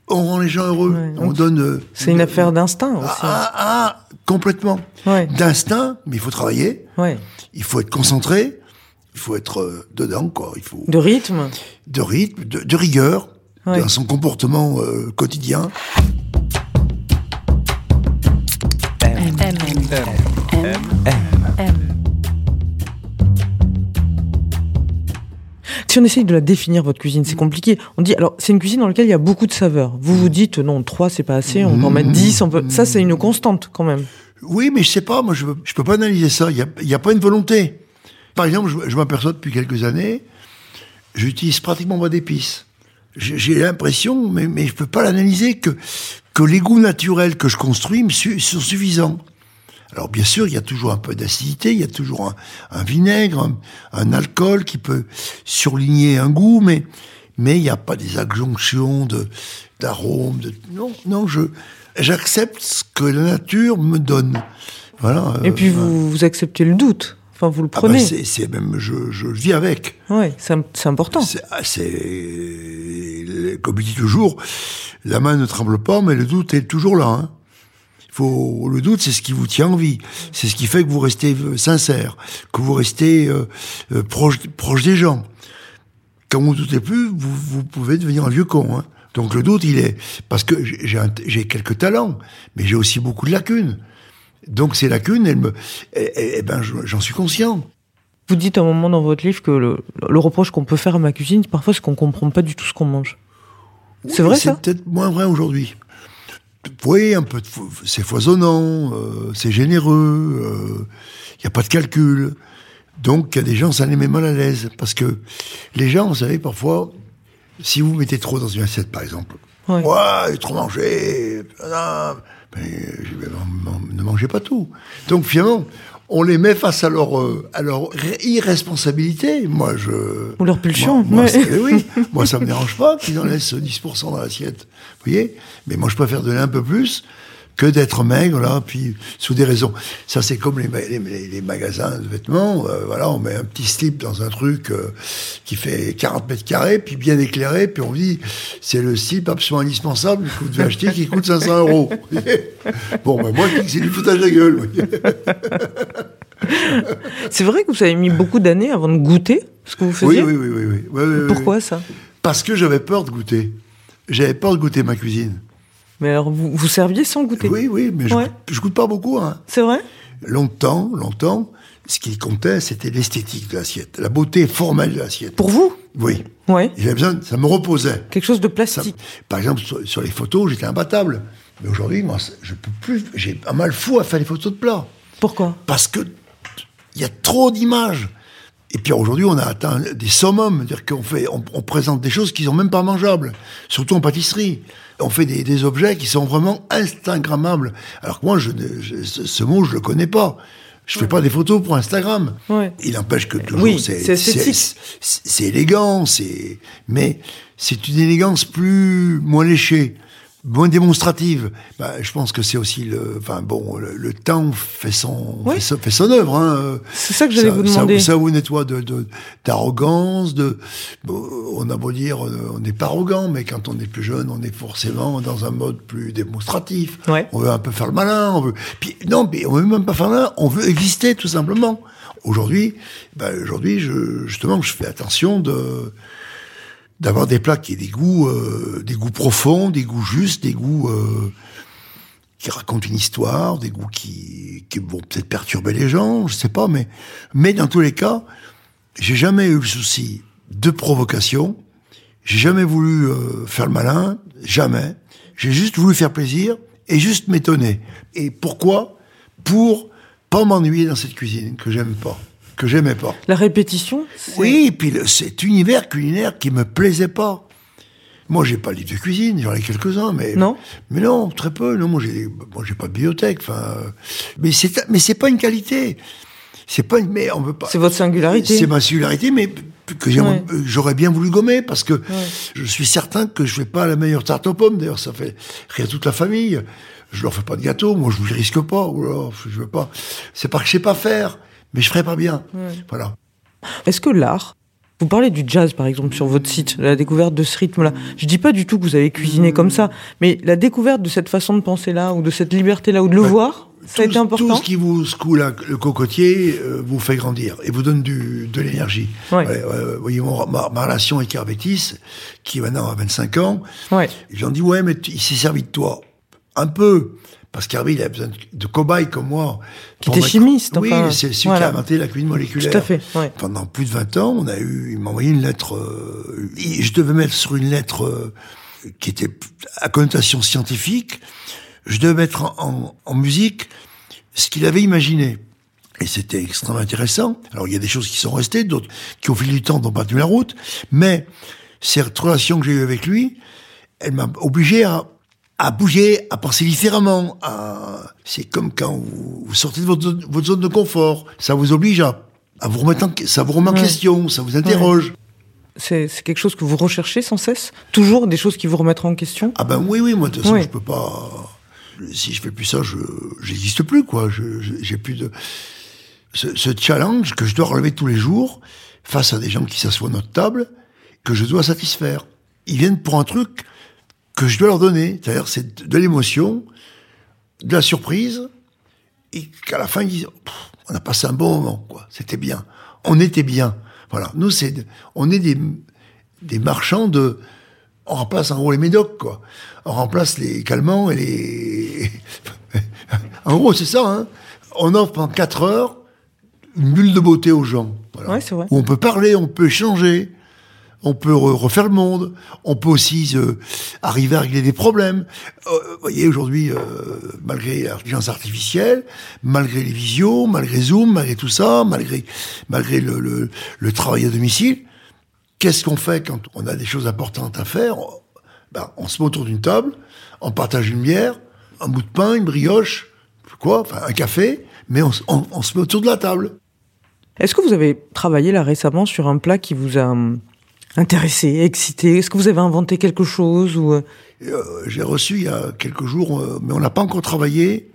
on rend les gens heureux, Ouais, on donne... euh, C'est une affaire d'instinct aussi. ah, ah, ah, complètement. Ouais. D'instinct, mais il faut travailler, Ouais. il faut être concentré, il faut être euh, dedans, quoi. Il faut De rythme. de rythme, de, de rigueur dans son comportement euh, quotidien. M. M. M. M. Si on essaye de la définir, votre cuisine, c'est compliqué. On dit, alors, c'est une cuisine dans laquelle il y a beaucoup de saveurs. Vous vous dites, non, 3, c'est pas assez, on peut en mettre 10, on peut... Ça, c'est une constante, quand même. Oui, mais je sais pas, moi je, je peux pas analyser ça. Il y a, y a pas une volonté. Par exemple, je, je m'aperçois depuis quelques années, j'utilise pratiquement pas d'épices. J'ai l'impression, mais, mais je peux pas l'analyser, que, que les goûts naturels que je construis me su- sont suffisants. Alors bien sûr, il y a toujours un peu d'acidité, il y a toujours un, un vinaigre, un, un alcool qui peut surligner un goût, mais mais il n'y a pas des adjonctions de d'arômes. De, non, non, je j'accepte ce que la nature me donne. Voilà. Et euh, puis, vous, vous acceptez le doute. Enfin, vous le ah bah, prenez. c'est c'est même je, je vis avec. ouais, c'est im- c'est important. C'est ah, comme il dit toujours, la main ne tremble pas, mais le doute est toujours là. Hein. Faut le doute, c'est ce qui vous tient en vie, c'est ce qui fait que vous restez euh, sincère, que vous restez euh, euh, proche proche des gens. Quand vous doutez plus, vous, vous pouvez devenir un vieux con. Hein. Donc le doute, il est parce que j'ai quelques talents, mais j'ai aussi beaucoup de lacunes. Donc ces lacunes, elles me, eh, eh, eh ben, je- j'en suis conscient. Vous dites à un moment dans votre livre que le, le reproche qu'on peut faire à ma cuisine, parfois, c'est qu'on comprend pas du tout ce qu'on mange. C'est Oui, vrai, ça C'est peut-être moins vrai aujourd'hui. Oui, un peu, c'est foisonnant, euh, c'est généreux, il n'y a pas de calcul. Donc, il y a des gens, ça les met mal à l'aise. Parce que les gens, vous savez, parfois, si vous mettez trop dans une assiette, par exemple, Ouais. ouais, trop mangé, ah, mais je vais ne mangez pas tout. Donc, finalement, on les met face à leur, euh, à leur ré- irresponsabilité. Moi, je. Ou leur pulsion, Moi, moi, oui, <laughs> moi, ça me dérange pas qu'ils en laissent 10% dans l'assiette. Vous voyez Mais moi, je préfère donner un peu plus que d'être maigre, là, puis sous des raisons. Ça, c'est comme les, ma- les, les- les magasins de vêtements. euh, voilà, on met un petit slip dans un truc euh, qui fait 40 mètres carrés, puis bien éclairé, puis on dit, c'est le slip absolument indispensable que vous devez acheter qui coûte 500 euros. <laughs> bon, ben, moi, je dis que c'est du foutage de la gueule. <laughs> C'est vrai que vous avez mis beaucoup d'années avant de goûter ce que vous faisiez Oui, oui, oui, oui, oui. Oui, oui, oui, Pourquoi ça? Parce que j'avais peur de goûter. J'avais peur de goûter ma cuisine. Mais alors, vous, vous serviez sans goûter Oui, oui, mais je, Ouais. je goûte pas beaucoup. Hein. C'est vrai? Longtemps, longtemps, ce qui comptait, c'était l'esthétique de l'assiette, la beauté formelle de l'assiette. Pour vous? Oui. Ouais. J'avais besoin, ça me reposait. Quelque chose de Ça- plastique. par exemple, sur, sur les photos, j'étais imbattable. Mais aujourd'hui, moi, je peux plus. J'ai un mal fou à faire des photos de plats. Pourquoi? Parce que il y a trop d'images. Et puis aujourd'hui, on a atteint des summums, c'est-à-dire qu'on fait, on, on présente des choses qui sont même pas mangeables, surtout en pâtisserie. On fait des, des objets qui sont vraiment instagrammables. Alors que moi, je, ne- je- ce, ce mot, je le connais pas. Je fais pas des photos pour Instagram. Ouais. Il n'empêche que toujours, Oui, c'est- c'est élégant, c'est mais c'est une élégance plus moins léchée, moins démonstrative. Bah, je pense que c'est aussi le, enfin bon, le, le temps fait son Oui. fait, son- fait son œuvre. Hein. C'est ça que j'allais vous demander. Ça, vous nettoie de d'arrogance, de, bon, on a beau dire, euh, on n'est pas arrogant, mais quand on est plus jeune, on est forcément dans un mode plus démonstratif. Ouais. On veut un peu faire le malin, on veut. Puis non, mais on veut même pas faire le malin, on veut exister tout simplement. Aujourd'hui, ben, aujourd'hui, je, justement, je fais attention de d'avoir des plats qui aient des goûts, euh, des goûts profonds, des goûts justes, des goûts euh, qui racontent une histoire, des goûts qui, qui vont peut-être perturber les gens, je sais pas, mais, mais dans tous les cas, j'ai jamais eu le souci de provocation. J'ai jamais voulu euh, faire le malin, jamais. J'ai juste voulu faire plaisir et juste m'étonner. Et pourquoi? Pour pas m'ennuyer dans cette cuisine que j'aime pas, que j'aimais pas. La répétition Oui, et puis le- cet univers culinaire qui me plaisait pas. Moi, j'ai pas de livre de cuisine, j'en ai quelques-uns, mais Non mais non, très peu. Non, moi, j'ai, moi, j'ai pas de bibliothèque. Enfin, euh, mais c'est, mais c'est pas une qualité. C'est pas, une, mais on veut pas. C'est votre singularité. C'est ma singularité, mais que Ouais. j'aurais bien voulu gommer parce que je suis certain que je fais pas la meilleure tarte aux pommes. D'ailleurs, ça fait rire toute la famille. Je leur fais pas de gâteau. Moi, je ne risque pas. Ou alors, je veux pas. C'est pas que je sais pas faire, mais je ferai pas bien. Voilà. Est-ce que l'art, vous parlez du jazz par exemple sur votre site, la découverte de ce rythme-là. Je dis pas du tout que vous avez cuisiné comme ça, mais la découverte de cette façon de penser-là ou de cette liberté-là ou de le voir, ça a été important. tout ce qui vous secoue le cocotier euh, vous fait grandir et vous donne du, de l'énergie. Ouais. Ouais, ouais, vous voyez, mon- ma, ma relation avec Hervétis, qui maintenant a 25 ans, Ouais. j'en dis, ouais, mais il s'est servi de toi. Un peu. Parce qu'Hervé, il a besoin de, cobayes comme moi. Qui était chimiste, Oui, enfin, c'est celui qui a inventé la cuisine moléculaire. Tout à fait, ouais. Pendant plus de 20 ans, on a eu, il m'a envoyé une lettre, euh, je devais mettre sur une lettre euh, qui était à connotation scientifique, je devais mettre en, en- en musique ce qu'il avait imaginé. Et c'était extrêmement intéressant. Alors il y a des choses qui sont restées, d'autres qui au fil du temps n'ont pas tenu la route, mais cette relation que j'ai eue avec lui, elle m'a obligé à, à bouger, à penser différemment. À... C'est comme quand vous, vous sortez de votre zone, votre zone de confort. Ça vous oblige à, à vous remettre en, ça vous remet en Ouais. question, ça vous interroge. C'est c'est quelque chose que vous recherchez sans cesse? Toujours des choses qui vous remettent en question? Ah ben oui, oui, moi de toute façon, Oui. je peux pas. Si je fais plus ça, je j'existe plus quoi. Je je- j'ai plus de ce, ce challenge que je dois relever tous les jours face à des gens qui s'assoient à notre table que je dois satisfaire. Ils viennent pour un truc que je dois leur donner. C'est-à-dire c'est de l'émotion, de la surprise, et qu'à la fin ils disent on a passé un bon moment quoi. C'était bien. On était bien. Voilà. Nous c'est on est des des marchands de on remplace en gros les médocs, quoi. On remplace les calmants et les... <laughs> en gros, c'est ça, hein. On offre pendant 4 heures une bulle de beauté aux gens. Voilà. Ouais, c'est vrai. Où on peut parler, on peut échanger, on peut re- refaire le monde, on peut aussi arriver à régler des problèmes. Euh, vous voyez, aujourd'hui, euh, malgré l'intelligence artificielle, malgré les visios, malgré Zoom, malgré tout ça, malgré, malgré le, travail à domicile, Qu'est-ce qu'on fait quand on a des choses importantes à faire? Ben, On se met autour d'une table, on partage une bière, un bout de pain, une brioche, quoi, enfin un café, mais on- on se met autour de la table. Est-ce que vous avez travaillé là récemment sur un plat qui vous a hum, intéressé, excité Est-ce que vous avez inventé quelque chose ou euh, euh, J'ai reçu il y a quelques jours, euh, mais on n'a pas encore travaillé.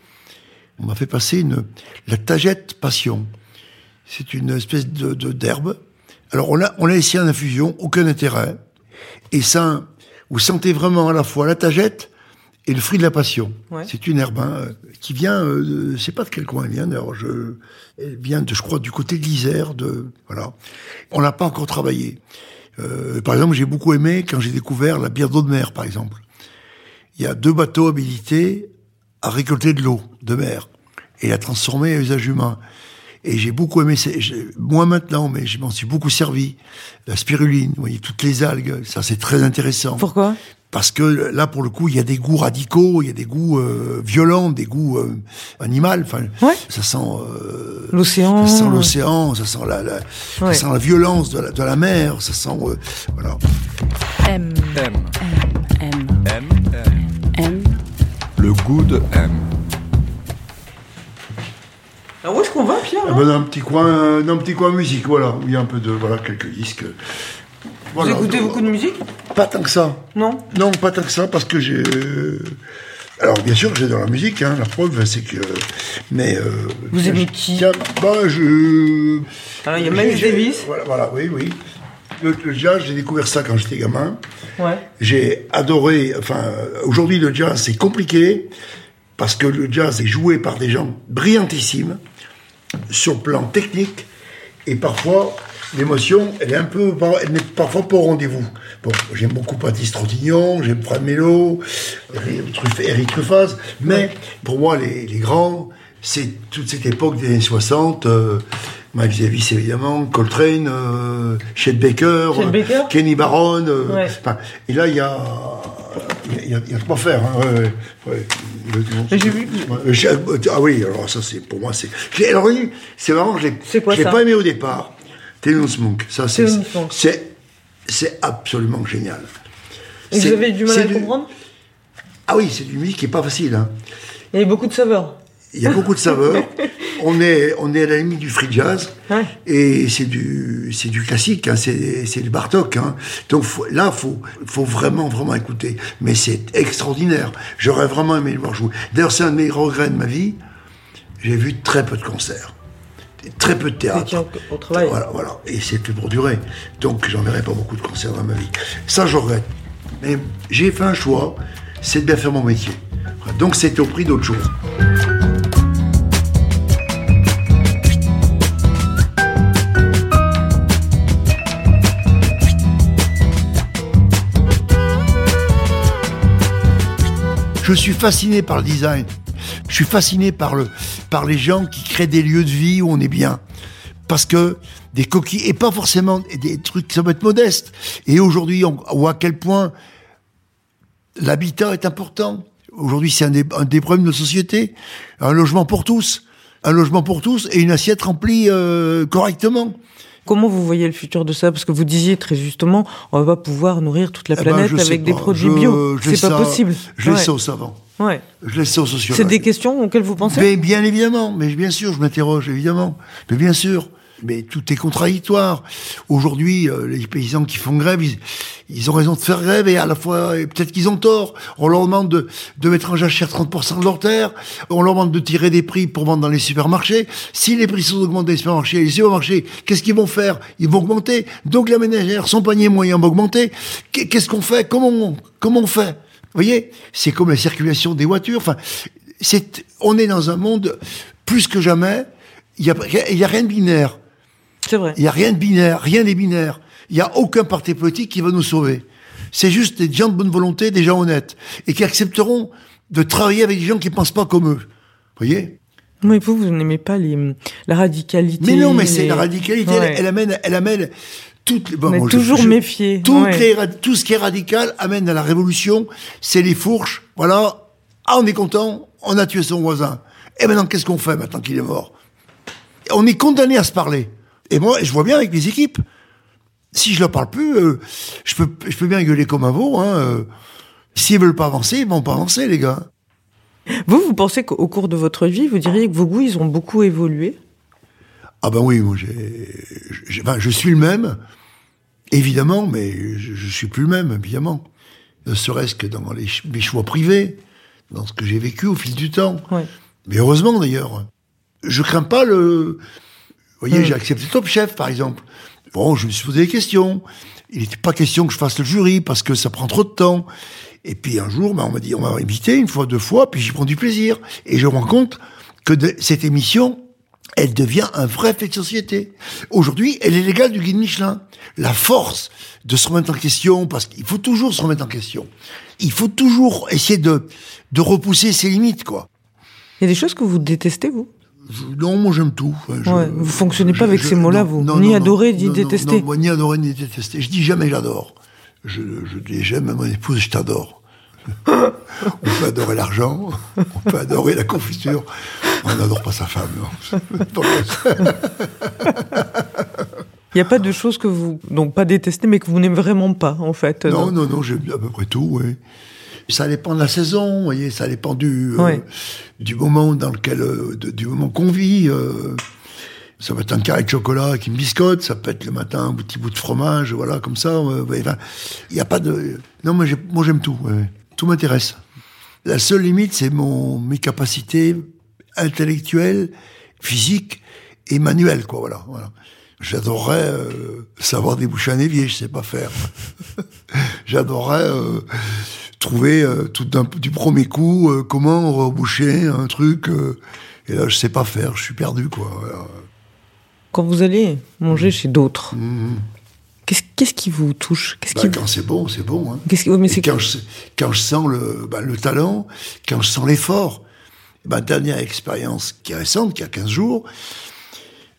On m'a fait passer une la tagette passion. C'est une espèce de d'herbe. Alors on l'a on l'a laissé en infusion, aucun intérêt. Et ça, vous sentez vraiment à la fois la tagette et le fruit de la passion. Ouais. C'est une herbe hein, qui vient, euh, je sais pas de quel coin elle vient. D'ailleurs, je, elle vient de, je crois, du côté de l'Isère. De voilà. On l'a pas encore travaillé. Euh, par exemple, j'ai beaucoup aimé quand j'ai découvert la bière d'eau de mer, par exemple il y a deux bateaux habilités à récolter de l'eau de mer et la transformer à usage humain. Et j'ai beaucoup aimé, moins maintenant, mais je m'en suis beaucoup servi. La spiruline, vous voyez, toutes les algues, ça c'est très intéressant. Pourquoi? Parce que là, pour le coup, il y a des goûts radicaux, il y a des goûts euh, violents, des goûts euh, animaux. Enfin, Ouais. ça sent, euh, L'océan ça sent l'océan, ça sent la, la- ça Ouais. sent la violence de la, de la mer, ça sent, euh, voilà. M. M. M. M. M. M. Le goût de M. Alors où est-ce qu'on va, Pierre Ah ben, dans un petit coin, dans un petit coin musique, voilà, où il y a un peu de, voilà, quelques disques. Vous écoutez beaucoup de musique Pas tant que ça. Non Non, pas tant que ça, parce que j'ai. euh, Alors, bien sûr, j'ai dans la musique, hein, la preuve, c'est que. Mais. euh, Vous aimez qui Tiens, bah, je. Alors, il y a Miles Davis. Voilà, voilà, oui, oui. Le, le jazz, j'ai découvert ça quand j'étais gamin. Ouais. J'ai adoré. Enfin, aujourd'hui, le jazz, c'est compliqué, parce que le jazz est joué par des gens brillantissimes, sur le plan technique, et parfois, l'émotion, elle est un peu, elle n'est parfois pas au rendez-vous. Bon, j'aime beaucoup Patrice Trontignon, j'aime Fred Mello, Eric Truffaz, mais pour moi, les, les grands, c'est toute cette époque des années 60, euh, Mike Davis évidemment, Coltrane, euh, Chet Baker, Baker Kenny Barron, euh, Ouais. et là il y a il y a, il faire. Hein, ouais, ouais. Mais j'ai vu- Ouais, j'ai- Ah oui, alors ça c'est pour moi c'est. Alors oui, c'est marrant, je l'ai pas aimé au départ. Thelonious Monk, ça c'est c'est c'est absolument génial. Et vous avez du mal à comprendre Ah oui, c'est du musique qui est pas facile. Hein. Il y a beaucoup de saveurs. Il y a beaucoup de saveurs. <laughs> on est on est à la limite du free jazz Ouais. et c'est du c'est du classique. Hein, c'est c'est du Bartok. Hein. Donc faut- là faut faut vraiment vraiment écouter. Mais c'est extraordinaire. J'aurais vraiment aimé le voir jouer. D'ailleurs c'est un de mes regrets de ma vie. J'ai vu très peu de concerts, très peu de théâtre. au, travail. Voilà, voilà. Et c'est plus pour durer. Donc, j'en verrai pas beaucoup de concerts dans ma vie. Ça, je regrette. Mais j'ai fait un choix, c'est de bien faire mon métier. Donc, c'est au prix d'autre chose. Je suis fasciné par le design. Je suis fasciné par, le, par les gens qui créent des lieux de vie où on est bien. Parce que des coquilles, et pas forcément des trucs, ça peut être modeste. Et aujourd'hui, on voit à quel point l'habitat est important. Aujourd'hui, c'est un des, un des problèmes de société. Un logement pour tous. Un logement pour tous et une assiette remplie euh, correctement. Comment vous voyez le futur de ça? Parce que vous disiez très justement, on va pas pouvoir nourrir toute la Eh ben, planète avec des produits Je- bio. C'est pas possible. Je laisse Ouais. ça aux savants. Ouais. Je laisse ça aux sociologues. C'est des questions auxquelles vous pensez? Mais bien évidemment, mais bien sûr, je m'interroge, évidemment. Mais bien sûr. Mais tout est contradictoire. Aujourd'hui, euh, les paysans qui font grève, ils, ils ont raison de faire grève et à la fois, peut-être qu'ils ont tort. On leur demande de, de mettre en jachère 30% de leurs terres. On leur demande de tirer des prix pour vendre dans les supermarchés. Si les prix sont augmentés dans les supermarchés, les supermarchés, qu'est-ce qu'ils vont faire? Ils vont augmenter. Donc la ménagère, son panier moyen va augmenter. Qu'est- Qu'est-ce qu'on fait? Comment on, comment on fait? Voyez C'est comme la circulation des voitures. Enfin, c'est, on est dans un monde plus que jamais. Il y a, il y a rien de binaire. C'est vrai. Il y a rien de binaire. Rien n'est binaire. Il y a aucun parti politique qui va nous sauver. C'est juste des gens de bonne volonté, des gens honnêtes et qui accepteront de travailler avec des gens qui pensent pas comme eux. Vous voyez? Oui, vous, vous n'aimez pas les, la radicalité. Mais non, mais c'est la radicalité. Ouais. Elle, elle amène, elle amène toutes les. bon, toujours je- méfié. Toutes Ouais. les ra- tout ce qui est radical amène à la révolution. C'est les fourches. Voilà. Ah, on est content. On a tué son voisin. Et maintenant, qu'est-ce qu'on fait maintenant qu'il est mort? On est condamné à se parler. Et moi, je vois bien avec mes équipes. Si je leur parle plus, euh, je peux, je peux bien gueuler comme un veau. Hein, euh. S'ils veulent pas avancer, ils vont pas avancer, les gars. Vous, vous pensez qu'au cours de votre vie, vous diriez que vos goûts, ils ont beaucoup évolué? Ah ben oui, moi j'ai, je suis le même, évidemment, mais je, je suis plus le même, évidemment. Ne serait-ce que dans les, mes choix privés, dans ce que j'ai vécu au fil du temps. Mais heureusement d'ailleurs. Je crains pas le. Vous voyez, j'ai accepté Top Chef, par exemple. Bon, je me suis posé des questions. Il n'était pas question que je fasse le jury parce que ça prend trop de temps. Et puis un jour, ben, on m'a dit, on m'a invité une fois, deux fois, puis j'y prends du plaisir. Et je me rends compte que de- cette émission, elle devient un vrai fait de société. Aujourd'hui, elle est légale du guide Michelin. La force de se remettre en question, parce qu'il faut toujours se remettre en question. Il faut toujours essayer de, de repousser ses limites, quoi. Il y a des choses que vous détestez, vous? Je- Non, moi j'aime tout. Je- Ouais, vous fonctionnez pas avec ces mots-là, vous. non, Ni non, adorer, non, ni détester. Moi, ni adorer, ni détester. Je dis jamais j'adore. Je, je dis j'aime à mon épouse, je t'adore. On peut adorer l'argent, on peut adorer la confiture, on n'adore pas sa femme. Il n'y a pas de choses que vous, donc pas détestez, mais que vous n'aimez vraiment pas, en fait. Non, non, non, j'aime à peu près tout, oui. Ça dépend de la saison, vous voyez, ça dépend du, euh, Ouais. du moment dans lequel, euh, de- du moment qu'on vit. euh. ça peut être un carré de chocolat avec une biscotte, ça peut être le matin un petit bout de fromage, voilà, comme ça. ouais, ouais, enfin, Il n'y a pas de... Non, moi, j'ai- moi j'aime tout, ouais. Tout m'intéresse. La seule limite, c'est mon mes capacités intellectuelles, physiques et manuelles, quoi, voilà. voilà. J'adorerais euh, savoir déboucher un évier, je sais pas faire. <laughs> J'adorerais euh, trouver euh, tout d'un- du premier coup comment reboucher un truc. et là, je sais pas faire, je suis perdu, quoi. voilà. Quand vous allez manger chez d'autres, Mhm. Qu'est-ce qui vous touche? Qu'est-ce Bah, qui... quand c'est bon, c'est bon. Hein. qu'est-ce qui- mais c'est quand, je, quand je sens le, bah, le talent, quand je sens l'effort, ma dernière expérience qui est récente, qui a 15 jours,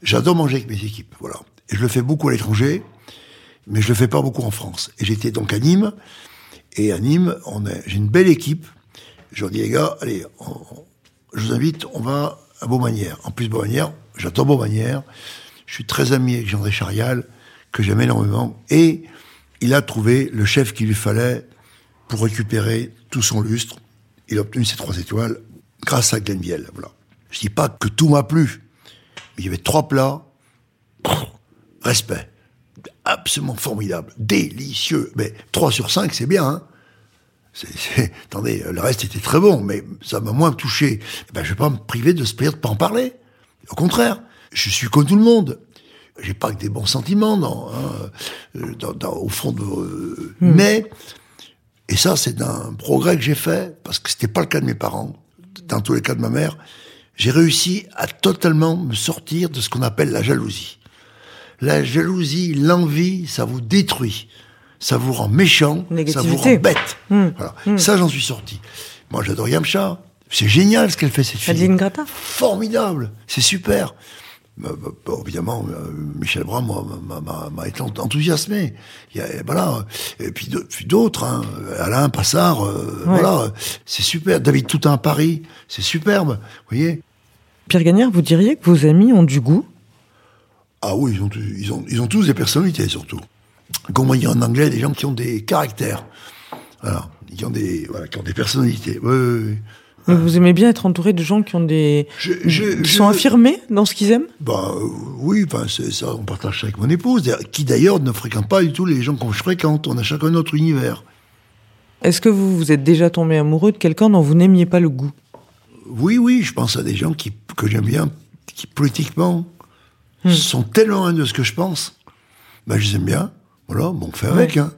j'adore manger avec mes équipes. Voilà. Et je le fais beaucoup à l'étranger, mais je le fais pas beaucoup en France. Et j'étais donc à Nîmes, et à Nîmes, j'ai une belle équipe. Je leur dis, les gars, allez, on- on- je vous invite, on va à Beaumanière. En plus, Beaumanière, j'adore Beaumanière. Je suis très ami avec Jean Charial, que j'aime énormément. Et il a trouvé le chef qu'il lui fallait pour récupérer tout son lustre. Il a obtenu ses trois étoiles grâce à Glenviel. Voilà. Je dis pas que tout m'a plu, mais il y avait trois plats. Respect. Absolument formidable. Délicieux. Mais 3 sur 5, c'est bien, hein. Attendez, le reste était très bon, mais ça m'a moins touché. Eh Ben, je vais pas me priver de ce plaisir de pas en parler. Au contraire, je suis comme tout le monde. J'ai pas que des bons sentiments, non, hein, euh, dans- dans- au fond de. euh, Mais, et ça, c'est un progrès que j'ai fait, parce que c'était pas le cas de mes parents, dans tous les cas de ma mère, j'ai réussi à totalement me sortir de ce qu'on appelle la jalousie. La jalousie, l'envie, ça vous détruit. Ça vous rend méchant, ça vous rend bête. Voilà. Ça, j'en suis sorti. Moi, j'adore Yamcha. C'est génial ce qu'elle fait, cette fille. Adeline Formidable. C'est super. Bah, bah, bon, évidemment, euh, Michel Brun moi, m'a- été enthousiasmé. Il y a, voilà. Et puis d'autres, hein. Alain Passard, euh, voilà. C'est super. David Toutain Paris, c'est superbe. Vous voyez Pierre Gagnère, vous diriez que vos amis ont du goût? Ah oui, ils ont, tous- ils, ont, ils ont tous des personnalités, surtout. Comment dire en anglais, des gens qui ont des caractères. Voilà. Qui ont des, voilà, qui ont des personnalités. Oui, oui, oui. Vous aimez bien être entouré de gens qui ont des... Je- je- qui je- sont affirmés dans ce qu'ils aiment? Bah euh, oui, enfin c'est ça, on partage ça avec mon épouse, qui d'ailleurs ne fréquente pas du tout les gens je fréquente. On a chacun notre univers. Est-ce que vous vous êtes déjà tombé amoureux de quelqu'un dont vous n'aimiez pas le goût? Oui, oui, je pense à des gens qui que j'aime bien, qui politiquement sont tellement loin de ce que je pense. Ben je les aime bien. Voilà, bon, on fait avec. Hein.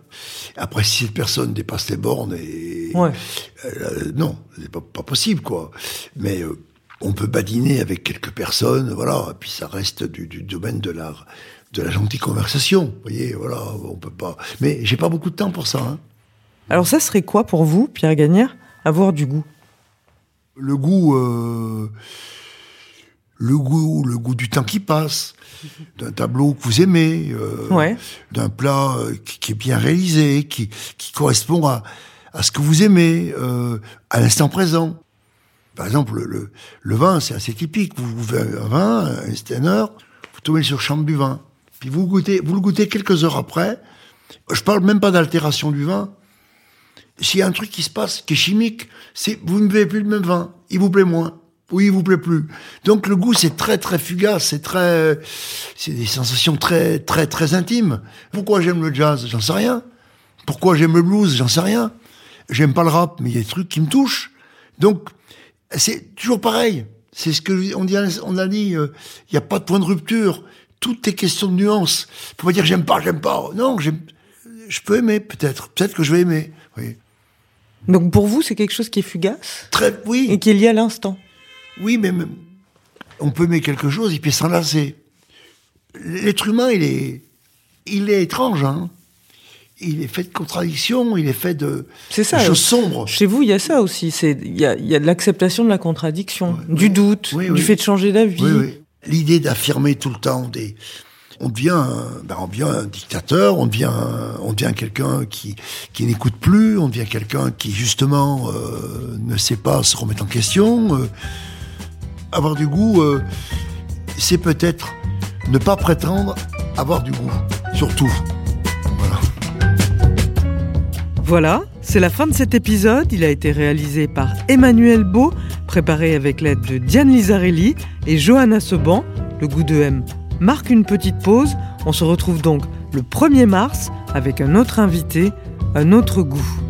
Après, si cette personne dépasse les bornes et Ouais. Euh, non, c'est pas, pas possible, quoi. Mais euh, on peut badiner avec quelques personnes, voilà, et puis ça reste du, du domaine de la, de la gentille conversation. Vous voyez, voilà, on peut pas. Mais j'ai pas beaucoup de temps pour ça. Hein. Alors ça serait quoi pour vous, Pierre Gagnère, avoir du goût? Le goût, euh, le goût, le goût du temps qui passe, d'un tableau que vous aimez, euh, Ouais. d'un plat euh, qui, qui est bien réalisé, qui, qui correspond à, à ce que vous aimez, euh, à l'instant présent. Par exemple, le, le, le vin, c'est assez typique. Vous buvez un vin, un Steiner, vous tombez sur champ du vin, puis vous, goûtez, vous le goûtez quelques heures après. Je parle même pas d'altération du vin. S'il y a un truc qui se passe, qui est chimique, c'est vous ne buvez plus le même vin, il vous plaît moins. Oui, il vous plaît plus. Donc le goût, c'est très très fugace, c'est très, c'est des sensations très très très intimes. Pourquoi j'aime le jazz, j'en sais rien. Pourquoi j'aime le blues, j'en sais rien. J'aime pas le rap, mais il y a des trucs qui me touchent. Donc c'est toujours pareil. C'est ce que on dit, on a dit. euh, Il n'y a pas de point de rupture. Tout est question de nuance. Faut pas dire j'aime pas, j'aime pas. Non, j'aime. Je peux aimer peut-être. Peut-être que je vais aimer. Oui. Donc pour vous, c'est quelque chose qui est fugace? Très. Oui. et qui est lié à l'instant? Oui, mais même, on peut aimer quelque chose et puis s'enlacer. L'être humain, il est, il est étrange. Hein. Il est fait de contradictions. Il est fait de, ça. de choses sombres. Chez vous, il y a ça aussi. Il y a, y a de l'acceptation de la contradiction, Ouais, du oui. doute, Oui, du oui. fait de changer d'avis. L'idée d'affirmer tout le temps des. On devient, un, ben on devient un dictateur, on devient, on devient quelqu'un qui, qui n'écoute plus, on devient quelqu'un qui justement euh, ne sait pas se remettre en question. euh. Avoir du goût, euh, c'est peut-être ne pas prétendre avoir du goût, surtout. Voilà. Voilà, c'est la fin de cet épisode. Il a été réalisé par Emmanuel Beau, préparé avec l'aide de Diane Lizarelli et Johanna Seban. Le goût de M marque une petite pause. On se retrouve donc le 1er mars avec un autre invité, un autre goût.